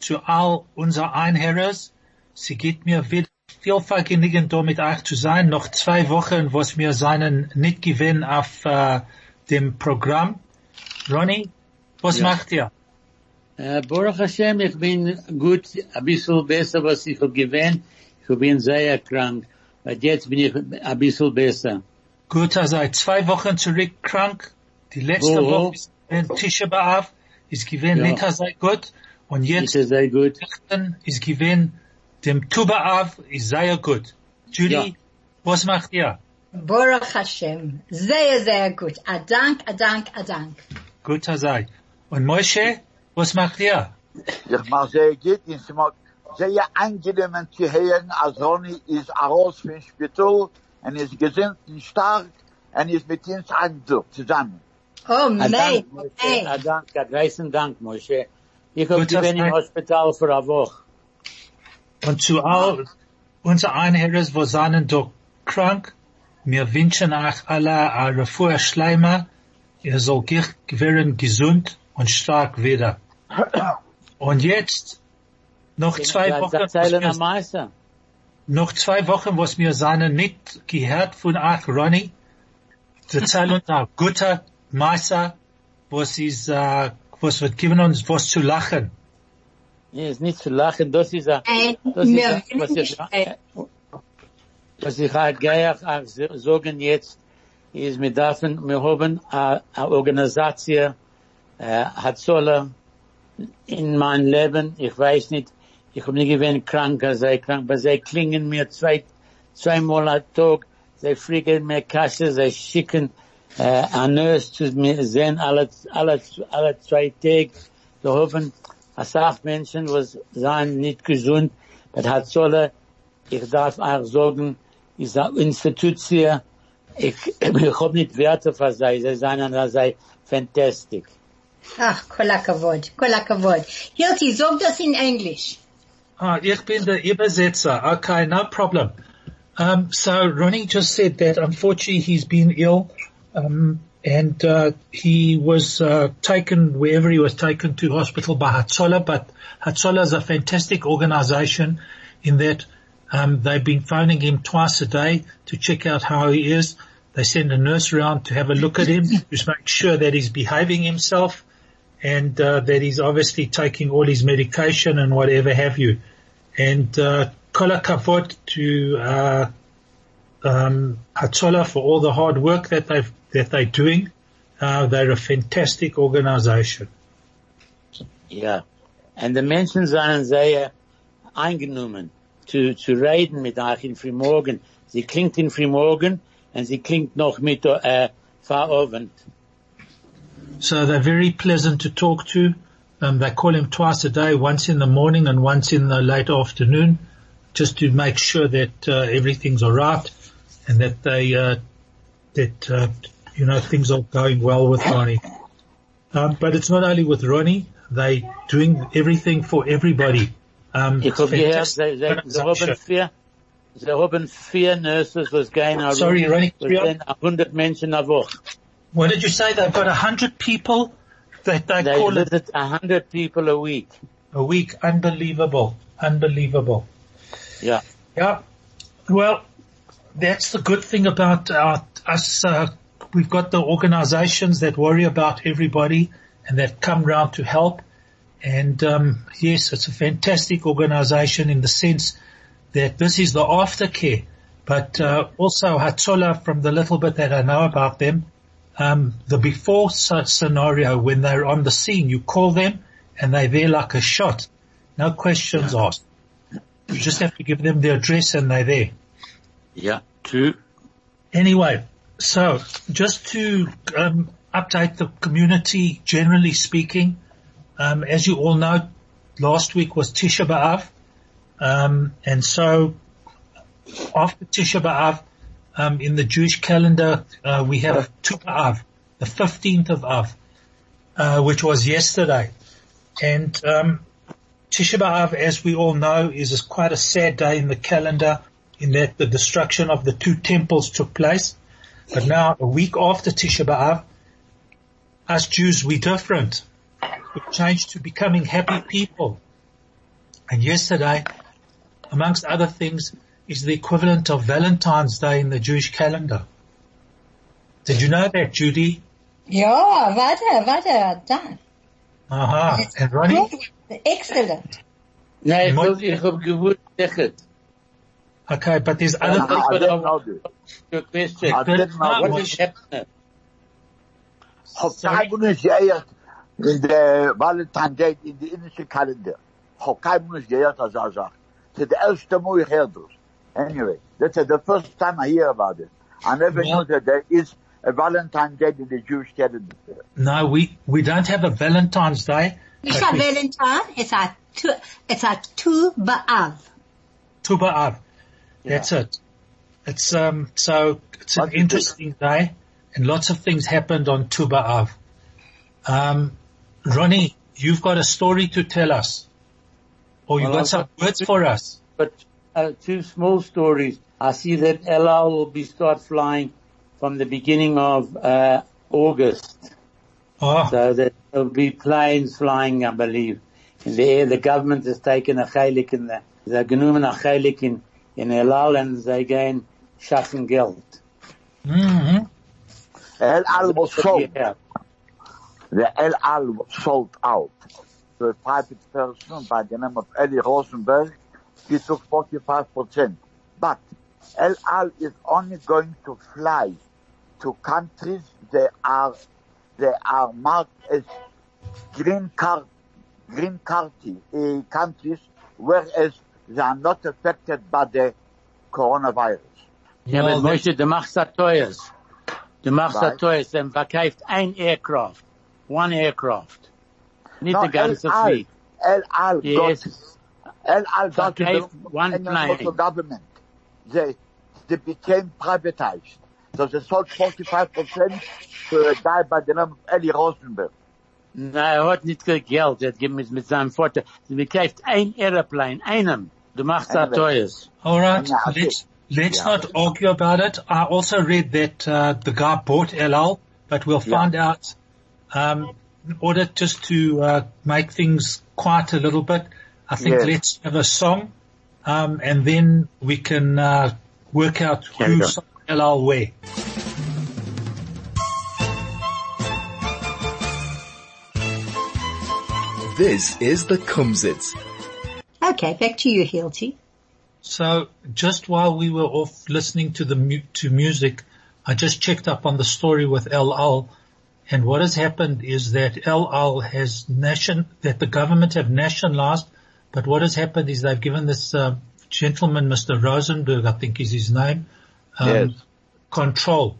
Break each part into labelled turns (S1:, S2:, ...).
S1: zu all unser Einherres. Sie geht mir wieder viel Vergnügen, da mit euch zu sein. Noch zwei Wochen, was wir seinen nicht gewinnen auf äh, dem Programm. Ronny, was
S2: Ja.
S1: macht ihr?
S2: Äh, Baruch Hashem, ich bin gut, ein bisschen besser, was ich hab gewähnt. Ich bin sehr krank. Und jetzt bin ich ein bisschen besser.
S1: Gut, er sei zwei Wochen zurück krank. Die letzte
S2: Oh.
S1: Woche ist Tisha B'Av, ist gewesen
S2: Ja.
S1: nicht sei gut. Und jetzt
S2: Ist sehr gut.
S1: Ist gewesen dem Tu B'Av, ist sehr gut. Judy,
S2: Ja.
S1: was macht ihr?
S3: Baruch Hashem. Sehr, sehr gut. A Dank, a Dank, a Dank.
S1: Gut, er sei. Und Moshe, was macht ihr?
S4: Ich mach sehr gut, ich mag sehr angenehm zu hören, als Ronny ist raus vom Spital und ist gesinnt und stark und ist mit uns zusammen.
S3: Oh,
S2: A
S3: mei,
S2: Dank, Moshe.
S3: mei.
S2: A Dank, a großen Dank, Moshe. Ich hab
S1: Gut, das
S2: gewähnt im Hospital für eine Woche.
S1: Und zu all unser Einherres, wo sind doch krank, wir wünschen euch alle eine Refuah Schleimer. Ihr soll werden gesund und stark wieder. Und jetzt, noch zwei Wochen, noch zwei Wochen, was wir seinen nicht gehört von euch, Ronny. Erzähl uns auch guter Meister, was ist, äh, was wird geben uns was zu lachen.
S2: Nee, ist nicht zu lachen, das ist ein,
S3: Ey,
S2: das ist
S3: mir
S2: ein, was ich,
S3: Ey,
S2: was ich halt auch sagen jetzt, ist, wir dürfen, wir haben eine, eine Organisation, äh, hat solle in mein Leben, ich weiß nicht, ich habe nie gewesen krank, sei krank, aber sie klingen mir zwei, zweimal am Tag, sie fliegen mir Kasse, sie schicken, äh, ein Nurse zu mir sehen, alle, alle, alle zwei Tage, so hoffen, als Menschen, was seien nicht gesund, das hat solle, ich darf auch sagen, ist eine Institution, ich, ich hab nicht Werte für sie, sie seien, sie sei fantastic.
S3: Ach, kol hakavod, kol hakavod. Hilti, sag das in Englisch.
S1: Ah, ich bin der Übersetzer. Okay, no problem. Um, so Ronnie just said that unfortunately he's been ill, um, and uh, he was uh, taken wherever he was taken to hospital by Hatzola. But Hatzola is a fantastic organisation in that um, they've been phoning him twice a day to check out how he is. They send a nurse around to have a look at him, just make sure that he's behaving himself and uh, that he's obviously taking all his medication and whatever have you. And uh, kol hakavod to uh, um, Hatzola for all the hard work that they've that they're doing. Uh, they're a fantastic organisation.
S2: Ja. Und die Menschen seien sehr eingenommen zu, zu reden mit euch in Frühmorgen. Sie klingt in Frühmorgen und sie klingt noch mit, äh, Fahrabend.
S1: So they're very pleasant to talk to. Um, they call him twice a day, once in the morning and once in the late afternoon, just to make sure that uh, everything's all right and that they uh, that uh, you know things are going well with Ronnie. Um, but it's not only with Ronnie; they doing everything for everybody. Um,
S2: haben vier, sie haben vier Nurses, was going.
S1: Sorry, Ronnie,
S2: Was
S1: ja.
S2: sind 100 Menschen a Woche.
S1: What did you say? They've got a hundred people that they,
S2: They
S1: call it
S2: visit 100 people a week.
S1: a week. Unbelievable, unbelievable.
S2: Ja.
S1: Yeah. Well, that's the good thing about our, us. Uh, we've got the organizations that worry about everybody and that come round to help. And um, yes, it's a fantastic organization in the sense that this is the aftercare. But uh, also Hatzola, from the little bit that I know about them, um, the before scenario when they're on the scene, you call them and they're there like a shot. No questions asked. You just have to give them the address and they're there.
S2: Yeah, True.
S1: Anyway, so just to um, update the community, generally speaking, um, as you all know, last week was Tisha B'Av. Um, and so after Tisha B'Av, um, in the Jewish calendar, uh, we have Tu B'Av, the 15th of Av, uh, which was yesterday. And, um, Tisha B'Av, as we all know, is quite a sad day in the calendar in that the destruction of the two temples took place. But now, a week after Tisha B'Av, us Jews, we're different. We've changed to becoming happy people. And yesterday, amongst other things, is the equivalent of Valentine's Day in the Jewish calendar. Did you know that, Judy?
S3: Ja, warte, warte, dann.
S1: Aha. And Ronnie?
S3: Excellent.
S2: Nee, ich,
S1: Moet-
S2: will, ich hab zeggen.
S1: Okay, but there's other
S4: I
S1: things.
S4: didn't know.
S2: Your question.
S4: I didn't know
S2: What happening?
S4: Hab kein Mensch geirrt in der Valentine Day in die indische Kalender. Hab kein Mensch geirrt als er sagt. Das ist der erste Mal ich. Anyway, that's the first time I hear about it. I never
S1: Yeah.
S4: knew that there is a Valentine's Day in the Jewish calendar.
S1: No, we, we don't have a Valentine's Day.
S3: It's
S1: but
S3: a
S1: we-
S3: Valentine, it's a tu, it's a Tu B'Av.
S1: Tu B'Av. That's it. It's, um, so it's an
S4: What is it?
S1: interesting day and lots of things happened on Tu B'Av. Um, Ronnie, you've got a story to tell us. Or you've
S2: Well,
S1: got some
S2: got-
S1: words for us.
S2: But uh, two small stories. I see that El Al will be start flying from the beginning of uh, August.
S1: Oh,
S2: So there'll be planes flying, I believe, in the air. The government has taken a chalik in the, they're genommen a chalik in, in El Al and they gain schaffen Geld.
S1: hmm
S4: El Al was sold.
S2: Yeah.
S4: The El Al was sold out to a private person by the name of Eli Rosenberg. He took 45%. But El Al is only going to fly to countries that are, they are marked as green card, green card uh, countries, whereas they are not affected by the coronavirus.
S2: Ja,
S1: Well,
S2: aber Moshe, du machst das teuers. Du machst das
S4: Right.
S2: teuers, dann verkauft ein Aircraft. One aircraft. Nicht
S4: No,
S2: the ganze
S4: El Al,
S2: fleet.
S4: El Al
S2: Yes.
S4: El Al got to
S2: one
S4: Indian
S2: plane.
S4: local government. They, they became privatized. So they sold 45% to a guy by the name of Eli Rosenberg.
S2: Nein, er hat nicht viel Geld, er hat gegeben mit, mit seinem Vater. Sie bekauft ein Airplane, einem. Du machst das
S1: All right, let's let's
S4: Yeah.
S1: not argue about it. I also read that uh, the guy bought El Al, but we'll
S4: Yeah.
S1: find out. Um, in order just to uh, make things quiet a little bit, I think
S4: Yes.
S1: let's have a song, um, and then we can uh, work out
S2: Carry
S1: who
S2: on.
S1: sold El Al where.
S5: This is the Kumsitz.
S3: Okay, back to you, Hilti.
S1: So just while we were off listening to the mu- to music, I just checked up on the story with El Al, and what has happened is that El Al has nation that the government have nationalized, but what has happened is they've given this uh, gentleman, Mr. Rosenberg, I think is his name, um,
S4: Yes.
S1: control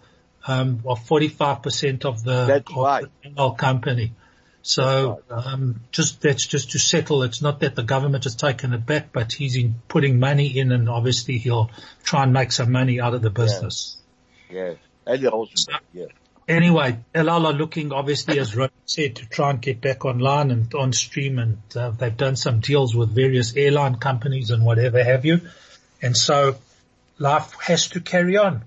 S1: um, of 45% of the,
S4: That's
S1: of
S4: right.
S1: the El Al company. So, um, just, that's just to settle. It's not that the government has taken it back, but he's in putting money in and obviously he'll try and make some money out of the business.
S4: Yes. Eli Rosenberg, yes.
S1: Anyway, El Al are looking obviously, as Ron said, to try and get back online and on stream and uh, they've done some deals with various airline companies and whatever have you. And so life has to carry on.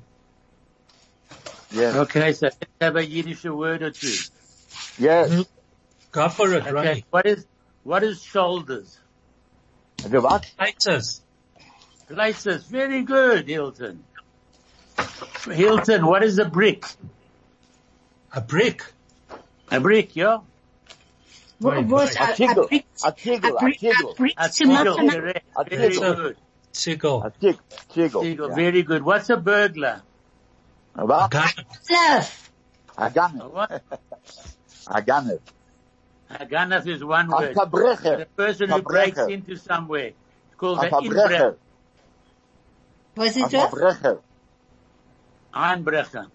S4: Yes.
S2: Okay, so let's have a Yiddish word or two.
S4: Yes.
S1: Go for it,
S2: Okay,
S1: Ronnie.
S2: what is, what is shoulders?
S4: The what?
S1: Haters.
S2: Places, very good, Hilton. Hilton, what is a brick?
S1: A brick.
S2: A brick, yeah?
S1: Wait,
S3: Was
S4: A tigel.
S3: brick,
S4: A tigel. A
S3: brick, a brick
S2: A
S3: to make
S2: tigel.
S4: A
S2: Very
S4: tigel.
S2: good.
S1: Sigil.
S4: A tig, tigel.
S2: Tigel,
S4: Yeah.
S2: very good. What's a burglar?
S4: A what?
S1: Gun.
S3: Love.
S4: A
S2: A
S4: gunner.
S2: what?
S4: A gunner.
S2: A ganaf is one
S4: A
S2: word. The person who
S4: Verbrecher.
S2: breaks into somewhere. It's called
S4: A
S2: an inbrecher.
S3: Was it that?
S4: verbrecher.
S2: Einbrecher.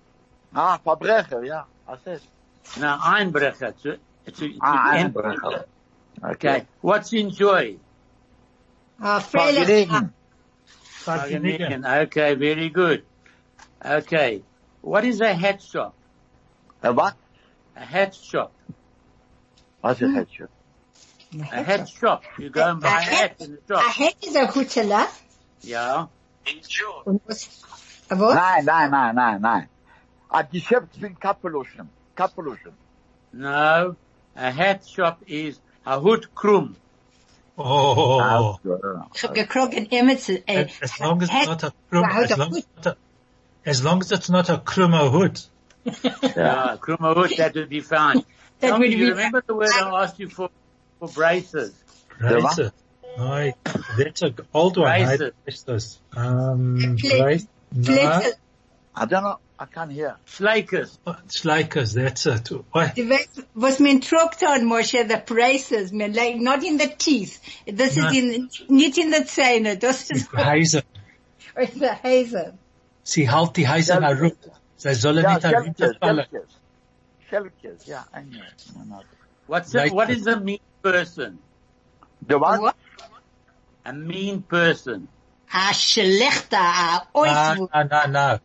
S4: Ah, verbrecher, ja. I said.
S2: Now, Einbrecher. It's a, it's a, it's
S4: Ah,
S2: a-
S4: Einbrecher.
S2: Okay. What's enjoy?
S3: Freilich.
S4: Vergnügen.
S2: Vergnügen. Okay, very good. Okay. What is a hat shop?
S4: A what?
S2: A hat shop.
S4: What's a head shop?
S2: A hat shop. You go and buy a hat in the shop.
S3: A
S2: shop.
S3: hat is a Hutela.
S2: Yeah.
S3: Und was? A was?
S4: Nein, nein, nein, nein, nein. A Geschäft für Kapeluschen. Kapeluschen.
S2: No. A hat shop is a hood krum.
S1: Oh, ah,
S3: Ich hab gekrogen Emmets, äh,
S1: as long as it's not a krum, as long as,
S3: hood.
S1: it's not a, as long as it's not a krummer hood.
S2: Yeah. Krum hood, that would be fine.
S3: That
S2: Tell me, you remember the word I asked you for, for braces?
S1: Braces. Aye, that's a old one.
S2: Braces.
S1: braces. Um,
S3: Plet-
S1: brace, no,
S4: I don't know. I can't hear.
S2: Flakers.
S1: Slakers, that's it. Aye,
S3: Du weißt, was man trugt on, Moshe, the braces, man, like, not in the teeth. This
S1: No.
S3: is in, nicht in the Zähne, das ist
S1: Heiser.
S3: the hazel.
S1: Sie halt die Heiser nach rund. Sie sollen
S4: Yeah,
S1: nicht
S4: Schelkes,
S1: herunterfallen.
S4: Schelkes. Schelkes, yeah, I know. I know.
S2: What's
S1: Like-
S2: a, what is a mean person?
S4: The what?
S3: What?
S2: A mean person.
S3: A schlechter, a
S1: No, no, no, no.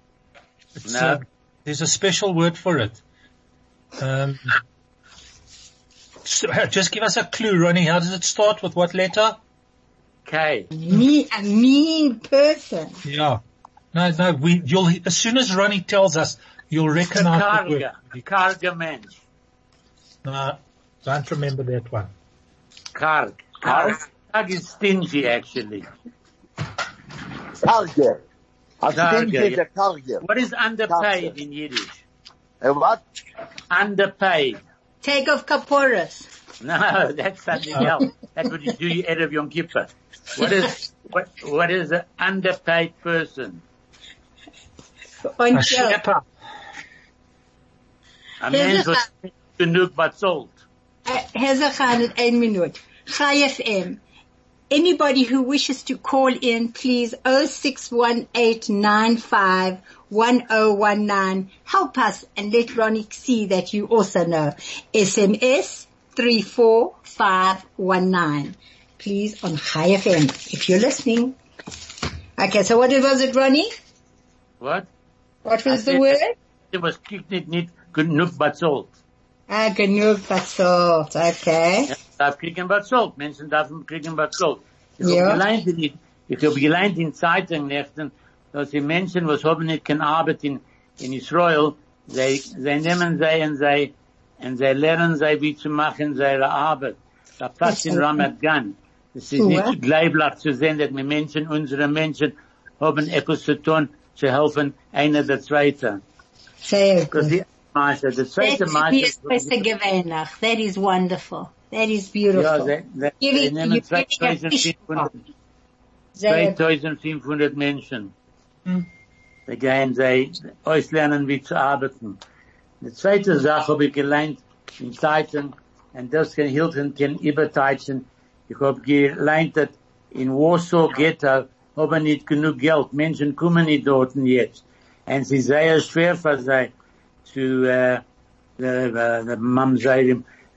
S1: It's,
S2: No.
S1: uh, there's a special word for it. Um, so, uh, just give us a clue, Ronnie. How does it start? With what letter?
S2: K.
S3: Me, a mean person.
S1: Yeah. No, no, we, you'll, as soon as Ronnie tells us, you'll recognize the word.
S2: Karga. Karga mensch.
S1: No, don't remember that one.
S2: Karg. Karg. Karg is stingy actually.
S4: Karge. A stingy
S2: yeah.
S4: the Karge.
S2: What is underpaid
S4: Karge.
S2: in Yiddish?
S4: A what?
S2: Underpaid.
S3: Take off kaporas.
S2: No, that's something oh. else. That would you do you out of Yom Kippur. What is, what, what is an underpaid person?
S1: A
S3: Und ja,
S1: schlepper.
S2: A man was genug but sold.
S3: Uh, here's a hundred, ein minute. Chai FM. Anybody who wishes to call in, please 0618951019. Help us and let Ronnie see that you also know. SMS 34519. Please on Chai FM if you're listening. Okay, so what was it, Ronnie?
S2: What?
S3: What was
S2: I
S3: the word?
S2: It was kicked but sold.
S3: Ah, genug versort. Okay.
S2: darf kriegen was Sold. Menschen dürfen kriegen was Sold. Ich
S3: Ja.
S2: hab gelernt in, ich hab gelernt in Zeitungen, dass die Menschen, was haben nicht keine Arbeit in, in Israel, sie, sie nehmen sie und sie, und sie lernen sie, wie zu machen, seine Arbeit. Da passt in Ramat Gan. Es ist
S3: Ja.
S2: nicht gleiblich zu sehen, dass wir Menschen, unsere Menschen, haben etwas zu tun, zu helfen, einer der Zweite.
S3: Sehr gut.
S2: Ist Meister, der zweite
S3: That's me is
S2: Meister.
S3: besser gewöhnlich. That is wonderful. That is
S2: Ja,
S3: beautiful.
S2: sie, sie,
S3: Give
S2: sie
S3: it-
S2: nehmen
S3: you give it a
S2: 2500,
S3: Sehr
S2: 2500 Menschen.
S1: Hm.
S2: Da gehen sie auslernen, wie zu arbeiten. Die zweite hmm. Sache habe ich gelernt in Zeiten, und das kann Hilton kann überteilen. Ich habe gelernt, dass in Warsaw Ghetto haben er nicht genug Geld. Menschen kommen nicht dort jetzt. Und es ist sehr schwer für sie zu, äh, the, the, the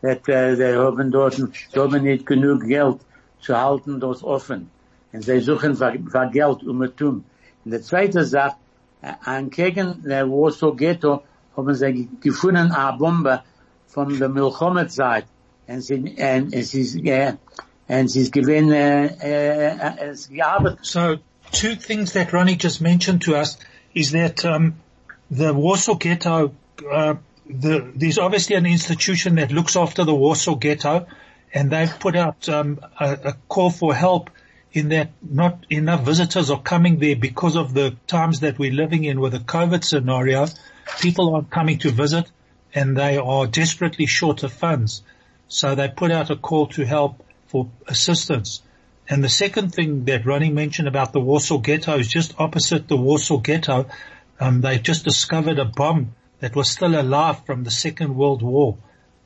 S2: dass äh, sie haben dort, haben genug Geld zu halten das offen. Und sie suchen für, Geld, um es tun. Und die zweite Sache, äh, an gegen der Warsaw Ghetto haben sie ge- gefunden eine Bombe von der Milchommet-Zeit. Und sie, und es ist, äh, und sie ist gewinn, äh, äh, es gearbeitet.
S1: So two things that Ronnie just mentioned to us is that um, the Warsaw Ghetto, uh, the, there's obviously an institution that looks after the Warsaw Ghetto, and they've put out um, a, a call for help in that not enough visitors are coming there because of the times that we're living in with the COVID scenario. People aren't coming to visit, and they are desperately short of funds. So they put out a call to help for assistance. And the second thing that Ronnie mentioned about the Warsaw Ghetto is just opposite the Warsaw Ghetto. Um, they just discovered a bomb that was still alive from the Second World War.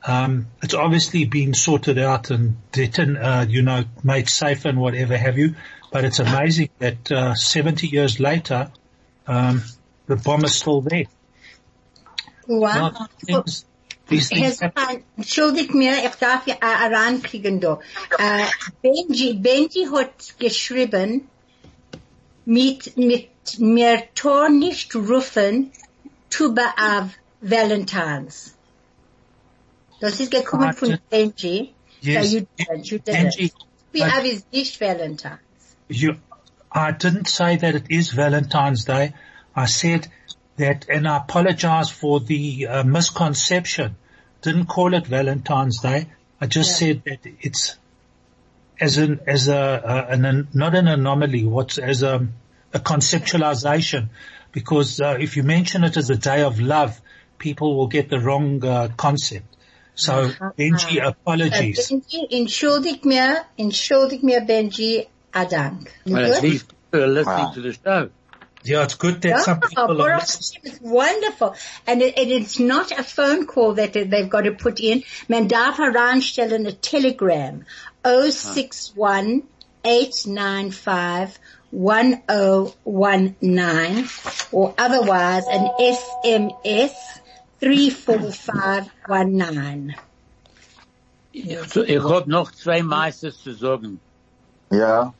S1: Um, it's obviously been sorted out and uh, you know, made safe and whatever have you. But it's amazing that uh, 70 years later, um, the bomb is still there.
S3: Wow.
S1: Now, things, These things
S3: Herr Zahn, entschuldigt mir, ich darf ja da. Äh, Benji, Benji hat geschrieben, mit, mit, mir tor nicht rufen, Tu B'Av Valentines. Das ist gekommen von Benji.
S1: Yes.
S3: So you did, you did
S1: Benji,
S3: it. Tuba
S1: I-
S3: av is nicht Valentines.
S1: You, I didn't say that it is Valentine's Day. I said that, and I apologize for the uh, misconception. Didn't call it Valentine's Day. I just said that it's as an as a, a an, not an anomaly. What's as a a conceptualization, because uh, if you mention it as a day of love, people will get the wrong uh, concept. So Benji,
S3: Uh,
S1: apologies.
S3: Benji, entschuldigt mir, entschuldigt mir, Benji, Adank.
S2: Well, at least people are listening
S4: Wow.
S2: to the show.
S1: Yeah, it's good that
S3: Yeah,
S1: some people are
S3: Baruch
S1: listening.
S3: Hashem, it's wonderful. And it, it, it's not a phone call that they've got to put in. Man darf heranstellen a telegram. 061 895 1019 or otherwise an SMS 34519.
S2: So, ich hab noch zwei Meisters zu sagen.
S4: Ja.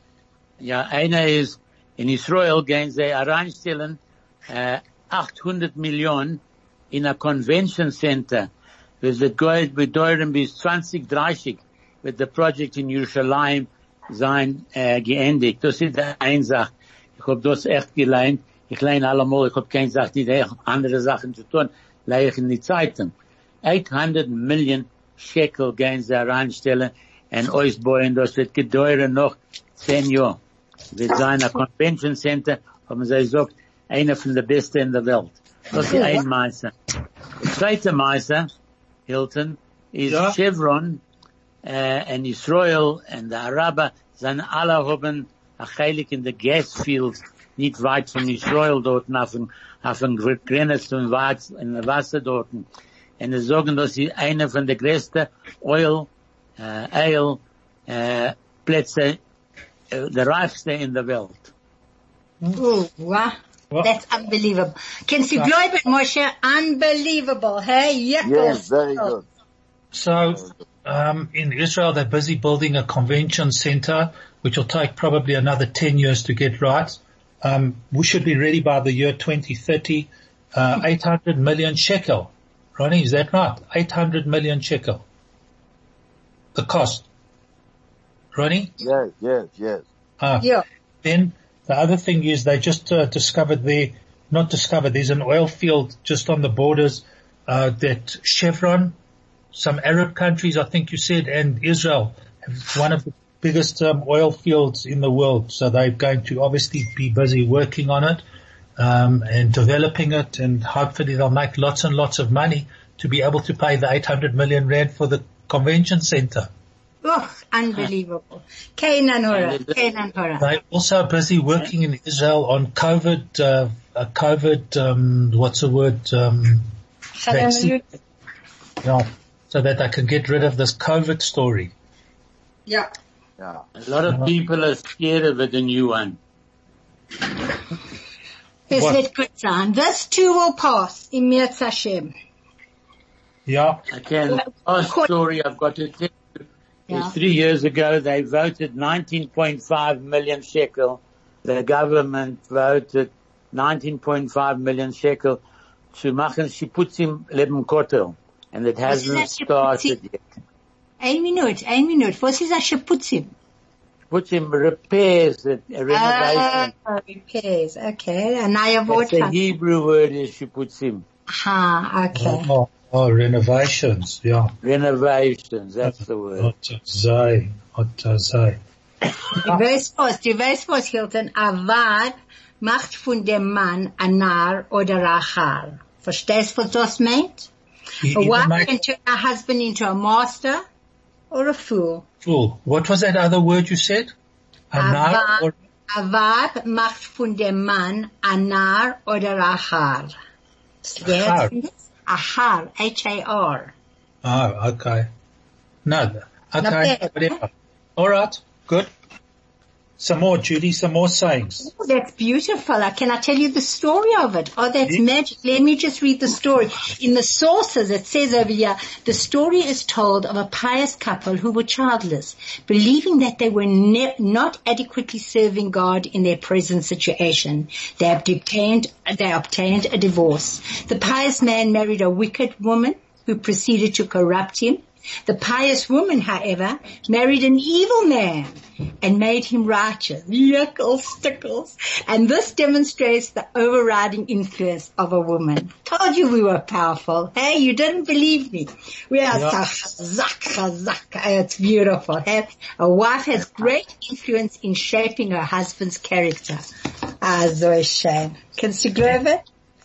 S2: Ja, einer ist, in Israel gehen sie reinstellen, äh, 800 Millionen in a Convention Center. Das wird geht bedeuten bis 2030 wird der Projekt in Jerusalem sein, äh, geendigt. Das ist eine Sache. Ich hab das echt gelernt. Ich lerne allemal, ich hab keine Sache, die andere Sachen zu tun, lerne ich in die Zeitung. 800 Millionen Shekel gehen sie reinstellen und ausbauen. Das wird gedauern noch 10 Jahre. Wird sein ein Convention Center, haben sie gesagt, einer von der besten in der Welt. Das ist ein Meister. Der zweite Meister, Hilton, ist
S1: Ja.
S2: Chevron, Uh, äh, und Israel und die Araber, sind alle haben a heilig in the gas fields, nicht weit von Israel dort, auf dem, auf dem Grenze und weit in der Wasser dort. Und sie sagen, dass sie eine von der größten Oil, äh, Oil, äh, Plätze, äh, der reichste in der Welt.
S3: Oh, wow.
S1: Wow.
S3: That's unbelievable. Can you believe it, Moshe? Unbelievable, hey?
S4: Yes, very good.
S1: So, um, in Israel, they're busy building a convention center, which will take probably another 10 years to get right. Um, we should be ready by the year 2030. Uh, 800 million shekel. Ronnie, is that right? 800 million shekel. The cost. Ronnie?
S4: Yes, yes, yes.
S1: Ah.
S3: Yeah.
S1: Then the other thing is they just uh, discovered there, not discovered, there's an oil field just on the borders uh, that Chevron, some Arab countries, I think you said, and Israel have one of the biggest um, oil fields in the world. So they're going to obviously be busy working on it um, and developing it, and hopefully they'll make lots and lots of money to be able to pay the 800 million rand for the convention center.
S3: Oh, unbelievable. Canaan Hora, Canaan Hora.
S1: They're also busy working in Israel on COVID, uh, uh, COVID, um, what's the word, um, vaccine. Yeah, so that they can get rid of this COVID story.
S3: Yeah.
S4: Yeah.
S2: A lot of people are scared of it, the new one.
S3: Es
S1: What?
S3: wird gut sein. This too will pass in Mirz Hashem.
S1: Yeah,
S2: I can, last story I've got to tell you
S3: Yeah.
S2: is three years ago they voted 19.5 million shekel. The government voted 19.5 million shekel to machen Shiputzim Leben Kotel. And it hasn't
S3: that
S2: started
S3: Shiputzim?
S2: yet.
S3: Ein Minute, ein Minute. Was ist das Shaputzim?
S2: Shiputzim repairs, it, a renovation.
S3: Ah, repairs. Okay. Ein neuer Wort.
S2: That's the Hebrew word is Shiputzim.
S3: Ah, okay.
S1: oh, oh, renovations, yeah.
S2: Renovations, that's the word.
S1: What to say, what.
S3: Du weißt was, du weißt was, Hilton. A Weib macht von dem Mann ein Narr oder ein Haar. Verstehst du, was das meint? A wife
S1: make
S3: can turn a husband into a master or a fool.
S1: fool. What was that other word you said? A
S3: A
S1: nar
S3: Weib,
S1: or,
S3: a Weib macht von dem Mann Narr oder ein Haar.
S1: Haar.
S3: A Haar, H-A-R.
S1: oh, ah, okay. No, okay,
S3: eh?
S1: whatever. Alright, good. Some more, Judy, some more sayings.
S3: Oh, that's beautiful. Uh, Can I tell you the story of it? Oh, that's
S1: Yeah.
S3: magic. Let me just read the story. In the sources, it says over here, the story is told of a pious couple who were childless, believing that they were ne- not adequately serving God in their present situation. They obtained, they obtained a divorce. The pious man married a wicked woman who proceeded to corrupt him. The pious woman, however, married an evil man and made him righteous. Yuckles, stickles. And this demonstrates the overriding influence of a woman. Told you we were powerful. Hey, you didn't believe me. We are
S1: Yeah.
S3: so chazak, chazak. It's beautiful. Hey? A wife has great influence in shaping her husband's character. Ah, so shame. Kannst du glauben?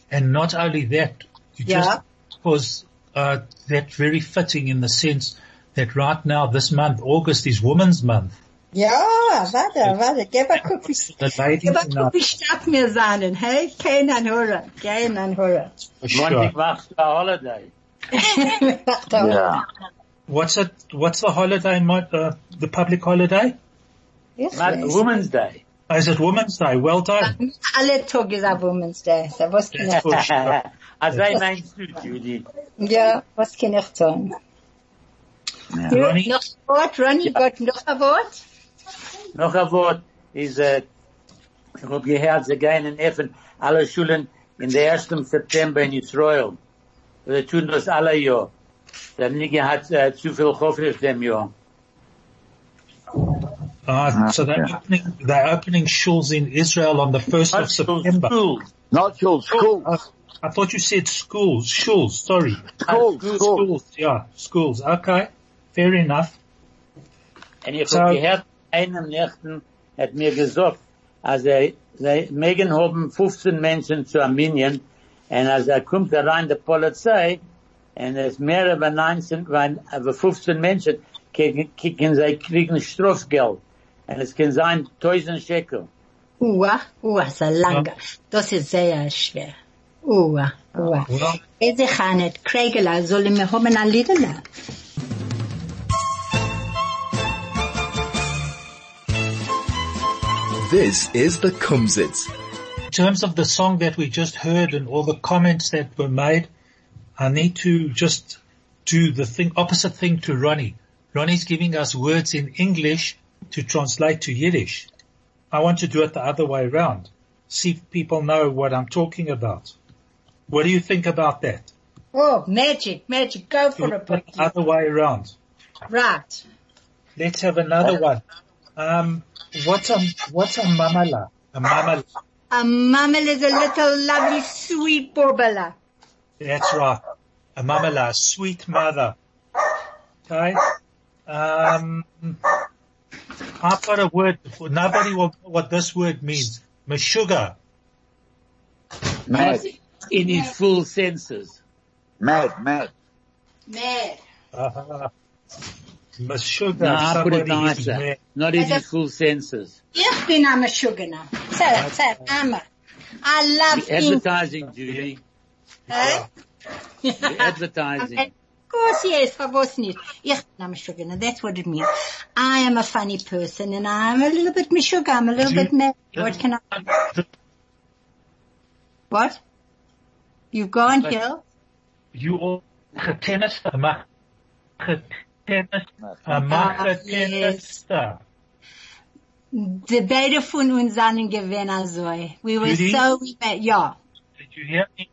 S1: And not only that, you
S3: Yeah.
S1: just, because, uh, that's very fitting in the sense that right now, this month, August is Women's Month.
S3: Ja, warte, warte. Gib mal guck, wie
S1: The ladies
S3: gib mal
S1: in our,
S3: guck, wie stark wir sein. Hey, kein anhören. Kein anhören.
S1: sure.
S2: Monday machst holiday.
S4: Yeah.
S1: What's it, what's the holiday, Mo- uh, the public holiday?
S3: Yes,
S2: Women's Day.
S1: Oh, is it Women's Day? Well done.
S3: Alle Tag ist a Women's Day. So was kann ich,
S1: For sure.
S2: As I meinst du, Judy.
S3: ja, was kann ich tun?
S4: Yeah.
S3: Du,
S1: Ronny?
S3: Noch ein Wort, Ronny, Gott, noch ein Wort?
S2: Noch ein Wort ist, äh, ich hab gehört, sie gehen in Effen alle Schulen in der 1. September in Israel. Sie tun das alle Jahr. Der Nige hat äh, zu viel Hoffnung dem Jahr.
S1: Uh, so they're
S4: yeah.
S1: opening, they're opening shuls in Israel on the 1st of September.
S2: schools.
S4: Not your school.
S1: Uh, I thought you said schools, shuls, sorry.
S4: School,
S2: schools.
S4: school.
S1: Schools, yeah, schools. Okay, fair enough.
S2: Und ich
S1: So-
S2: hab gehört, einem Nächten hat mir gesagt, als er, sie mögen haben 15 Menschen zu Armenien, und als er kommt rein der Polizei, und es mehr über 19, weil über 15 Menschen, kriegen, kriegen sie kriegen Strafgeld. Und es kann sein 1000 Shekel.
S3: Uah, uah, so lange. Das ist sehr schwer. Uah, uah.
S1: Well,
S3: Eze Chanet, Kriegela, sollen wir haben ein Liedele?
S5: This is the Kumsitz.
S1: in terms of the song that we just heard and all the comments that were made, I need to just do the thing, opposite thing to Ronnie. Ronnie's giving us words in English to translate to Yiddish. I want to do it the other way around. See if people know what I'm talking about. What do you think about that?
S3: Oh, magic, magic, go for
S1: it
S3: it,
S1: the
S3: Bucky.
S1: other way around.
S3: Right.
S1: Let's have another one. Um, what's a, what's a mamala? A mamala.
S3: A mammal is a little lovely sweet borbala.
S1: That's right. A mamala, sweet mother. Okay. Um, I've got a word for nobody will know what this word means. Meshuga.
S4: Mad,
S2: In his full senses.
S4: mad, mad.
S3: Mad.
S1: Uh, Meshuga.
S2: No, I put it nicer. Not in his full senses.
S3: Ich bin am Schugana. Say, say, Amma. I love
S2: The
S3: English.
S2: advertising, Judy. The advertising.
S3: Of course, yes, for was nicht. Ich bin am Schugana. That's what it means. I am a funny person and I'm a little bit Meshuga. I'm a little bit mad. What can I, what? You go on here?
S1: You all getennis, a getennis, a getennis.
S3: Die beide von uns sind gewesen also. We were
S1: Judy?
S3: so, ja.
S1: Did you hear me?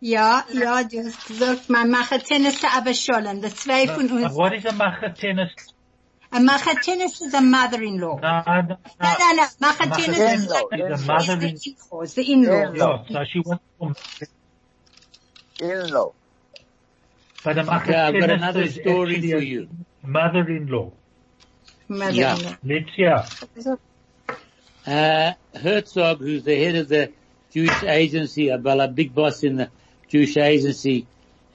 S3: Ja, ja, du hast gesagt, man macht Tennis aber schon. Die zwei von uns.
S1: what is a machatennis?
S3: A macht Tennis is a mother-in-law.
S1: No, no,
S3: No. Macht Tennis is
S4: In-law,
S3: like
S1: The
S4: in-law,
S1: mother
S3: the
S1: in,
S3: in-laws, the in-laws.
S4: In-law.
S1: so she wants to,
S4: in-law.
S1: but a
S2: Okay, I've got another
S1: is
S2: story
S1: actually
S2: for
S1: a
S2: you.
S1: Mother-in-law.
S3: Mother-in-law.
S1: Let's hear.
S2: Uh, Herzog, who's the head of the Jewish agency, well, a big boss in the Jewish agency,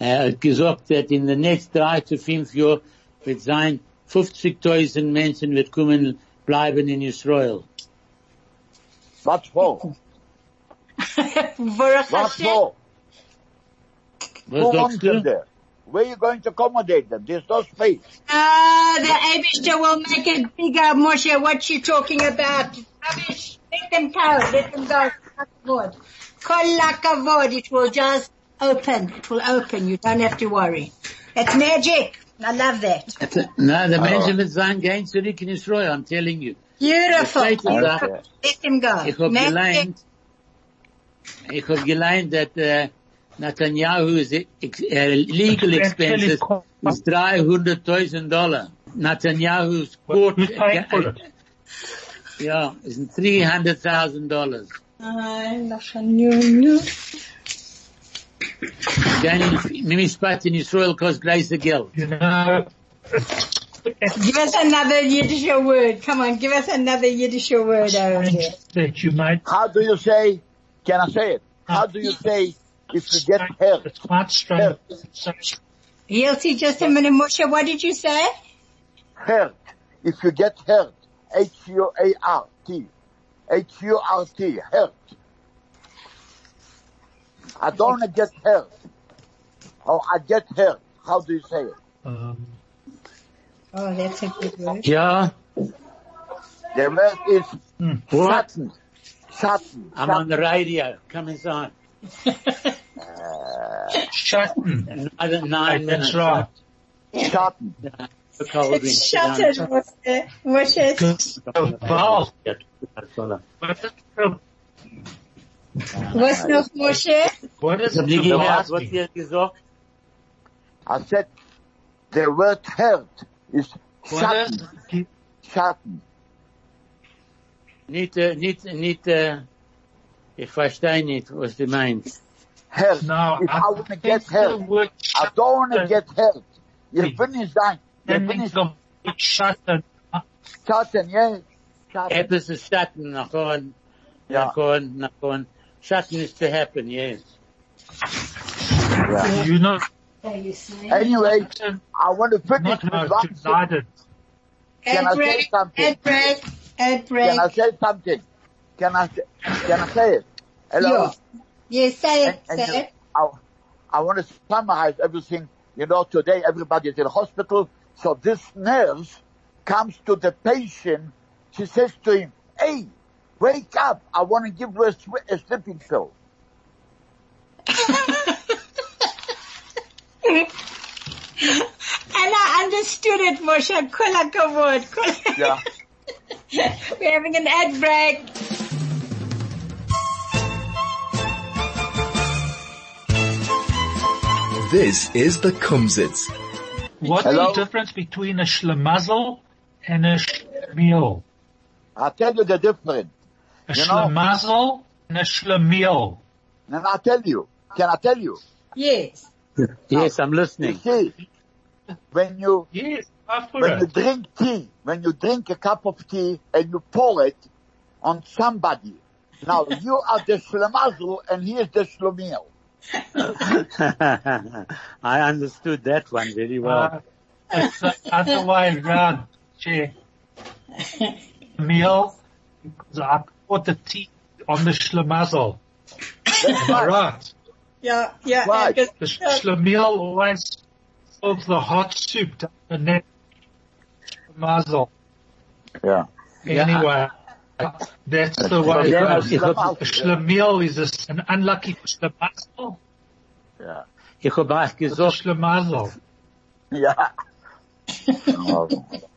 S2: uh, hat gesagt, that in the next drei to fünf Jahren wird sein 50.000 Menschen wird kommen, bleiben in Israel.
S4: What for?
S3: Baruch
S4: What for?
S2: Was
S4: Who
S2: sagst
S4: wants them there? Where are you going to accommodate them? There's no space.
S3: Ah, the Abishter will make it bigger, Moshe. What you talking about? Rubbish. Let them go. Let them go. Kol lakavod. It will just open. It will open. You don't have to worry. It's magic. I love that.
S2: No, the Menschen wird sein, gehen zurück in Israel, I'm telling you.
S3: Beautiful.
S2: Zweite Sache,
S4: Okay.
S3: Let them go.
S2: ich hab
S3: Magic.
S2: gelernt, ich hab gelernt, that uh, Netanyahu's uh, legal expenses is 300,000 dollar. Netanyahu's court,
S1: Who's paying for it?
S2: yeah, is 300,000 dollars.
S3: Ah, noch ein Nunu.
S2: Gehen in Mishpat in Israel kostet gleiche Geld.
S1: You know,
S3: Give us another Yiddish word. Come on, give us another Yiddish word over here.
S1: that you made,
S4: How do you say, can I say it? How do you say if you get hurt?
S1: it's quite strange. So,
S3: Yelty, just a minute, Moshe, what did you say?
S4: Hurt. If you get hurt. H-U-A-R-T. H-U-R-T. Hurt. I don't want to get hurt. Oh, I get hurt. How do you say it?
S1: um,
S3: Oh, that's a good word.
S2: Yeah.
S4: The word is
S2: what?
S4: Schatten. Schatten.
S2: I'm on the radio. Come inside.
S1: Schatten.
S2: Another nine minutes.
S1: That's right.
S4: Schatten.
S2: The cold drink.
S3: Shut it, Moshe. Moshe,
S1: Wow.
S2: What
S1: What is the,
S3: what's noch, Moshe?
S1: what is
S2: Hab
S1: the
S2: gehört, was
S1: last
S2: gesagt?
S4: I said the word hurt is
S1: What is,
S4: Schatten. Schatten.
S2: Nicht, äh, nicht, nicht, äh, ich verstehe nicht, was du meinst.
S4: Hurt.
S1: no,
S4: if I, want to get
S1: think the
S4: hurt, I don't want to
S1: Schatten-
S4: get hurt. You
S1: Hey.
S4: finish that. You
S1: Then
S4: finish
S1: the word Schatten.
S4: Schatten, yes. Schatten.
S2: Etwas ist Schatten, nachon,
S4: Ja.
S2: nachon, nachon. Schatten is to happen, yes.
S4: Yeah.
S1: You know,
S4: Anyway, I want to finish
S1: not
S4: with
S1: how
S4: one
S1: to
S4: thing. Can
S3: Ad
S4: I say
S3: break,
S4: something?
S3: ad break, ad break.
S4: Can I say something? Can I, say- can I say it? Hello?
S3: Yeah. Yes, say it,
S4: And- and
S3: say it.
S4: I, I want to summarize everything. You know, today everybody is in the hospital. So this nurse comes to the patient. She says to him, hey, wake up. I want to give you a, a sleeping pill.
S3: And I understood it, Moshe.
S4: Yeah.
S3: We're having an ad break.
S5: This is the Kumsitz.
S1: What's
S4: Hello?
S1: the difference between a schlemazel and a schlemiel?
S4: I'll tell you the difference.
S1: A
S4: You know-
S1: and a schlemiel.
S4: And I'll tell you. Can I tell you?
S3: Yes.
S2: Yes, I'm
S4: You
S2: listening.
S4: see, when you,
S1: Yes, go for
S4: when you drink tea, when you drink a cup of tea and you pour it on somebody, now you are the shlemazel and he is the shlemiel.
S2: I understood that one very well.
S1: Uh, it's the other way around, Chair. Meal, because I put the tea on the schlemazel.
S4: That's right.
S1: Right.
S3: Yeah, yeah.
S4: Right.
S3: and
S1: The schlemiel always serves the hot soup down the neck. Schlemazel.
S4: Yeah.
S2: Yeah.
S1: Anyway, that's the way it goes. schlemiel is a, an unlucky schlemazel.
S4: Yeah.
S2: Ich hab euch
S1: It's
S2: gesagt,
S1: schlemazel.
S4: Yeah.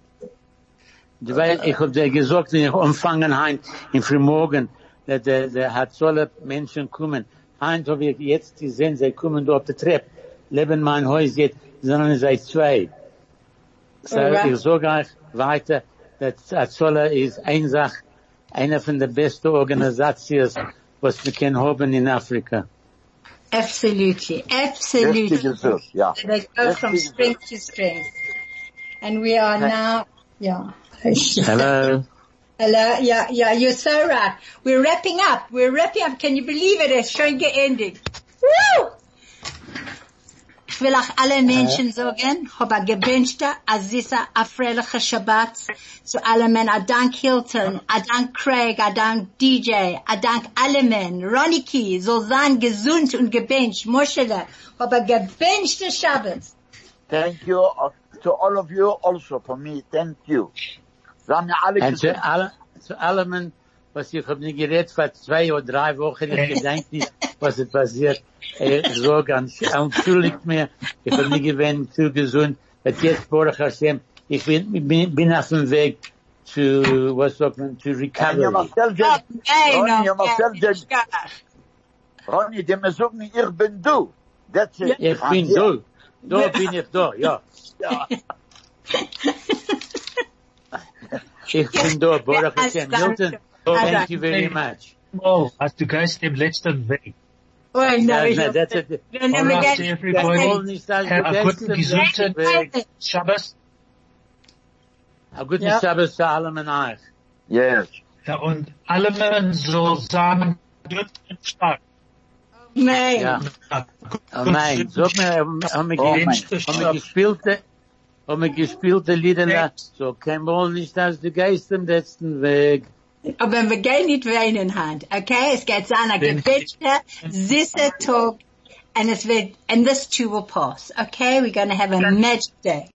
S2: Du weißt, ich hab dir gesagt, in Umfangen hein, in Frühmorgen, dass der, der hat solle Menschen kommen. Hein, hab ich jetzt gesehen, sie kommen da auf der Treppe. Leben mein Haus jetzt, sondern sie zwei. So, ich sag euch weiter, dass Hatzola ist eine Sache, eine von der besten Organisationen, was wir können haben in Afrika.
S3: Absolutely.
S4: Yes,
S3: Absolutely.
S4: Jesus. Yeah.
S3: They go from
S4: Yes,
S3: strength to strength. And we are now, yeah.
S2: Hello.
S3: Hello, yeah, yeah, you're so right. We're wrapping up. We're wrapping up. Can you believe it? It's schon ending. Woo! Ich will auch alle Menschen sagen, hab ein gewünschter, Aziza, afreliche Shabbat, zu allen Männern, a dank Hilton, a dank Craig, a dank DJ, a dank alle Männern, Roniki, soll sein gesund und gebencht, Moschele, hab ein gewünschter Shabbat.
S4: Thank you uh, to all of you also for me. Thank you. Sie haben ja alle
S2: Und zu alle, zu allem, was ich hab nicht geredet vor zwei oder drei Wochen, ich gedenk nicht, was ist passiert. Ich so ganz, entschuldigt mir, ich hab nicht gewinnt, zu gesund, aber jetzt, Baruch Hashem, ich bin, bin, bin auf dem Weg zu, was sagt man, zu recovery.
S4: Ronny, mir sagen, ich bin du. That's it.
S2: Ich
S4: I'm
S2: bin da, da bin ich da, ja.
S4: Ja.
S2: Ich bin da, Baruch Hashem. Milton, thank you very much.
S1: Oh, als du gehst dem letzten Weg.
S3: Oh, no,
S2: No,
S3: ich
S2: no,
S3: hab-
S2: that's it.
S3: No, no,
S1: All
S3: we
S1: right,
S3: get-
S1: everybody.
S2: Wohl nicht, dass du
S1: Have a
S2: gehst
S1: guten,
S2: dem
S1: gesunden
S2: Weg.
S1: Shabbos.
S2: A guten
S3: Ja.
S2: Shabbos zu allem und euch.
S4: Yes.
S1: Ja, und alle Menschen soll sagen, gut und stark.
S3: Nein.
S2: Ja.
S1: Ja,
S2: Oh nein, sag mir, haben wir
S4: Oh
S2: ge-
S4: mein
S2: haben wir gespielte, haben wir gespielte Lieder, so kein wohl nicht, dass du gehst dem letzten Weg.
S3: Aber wir gehen nicht weinen, Hand. Okay? Es geht sein, ein gebetschter, süßer Tag. And it's wird, and this too will pass. Okay? We're going to have a magic day.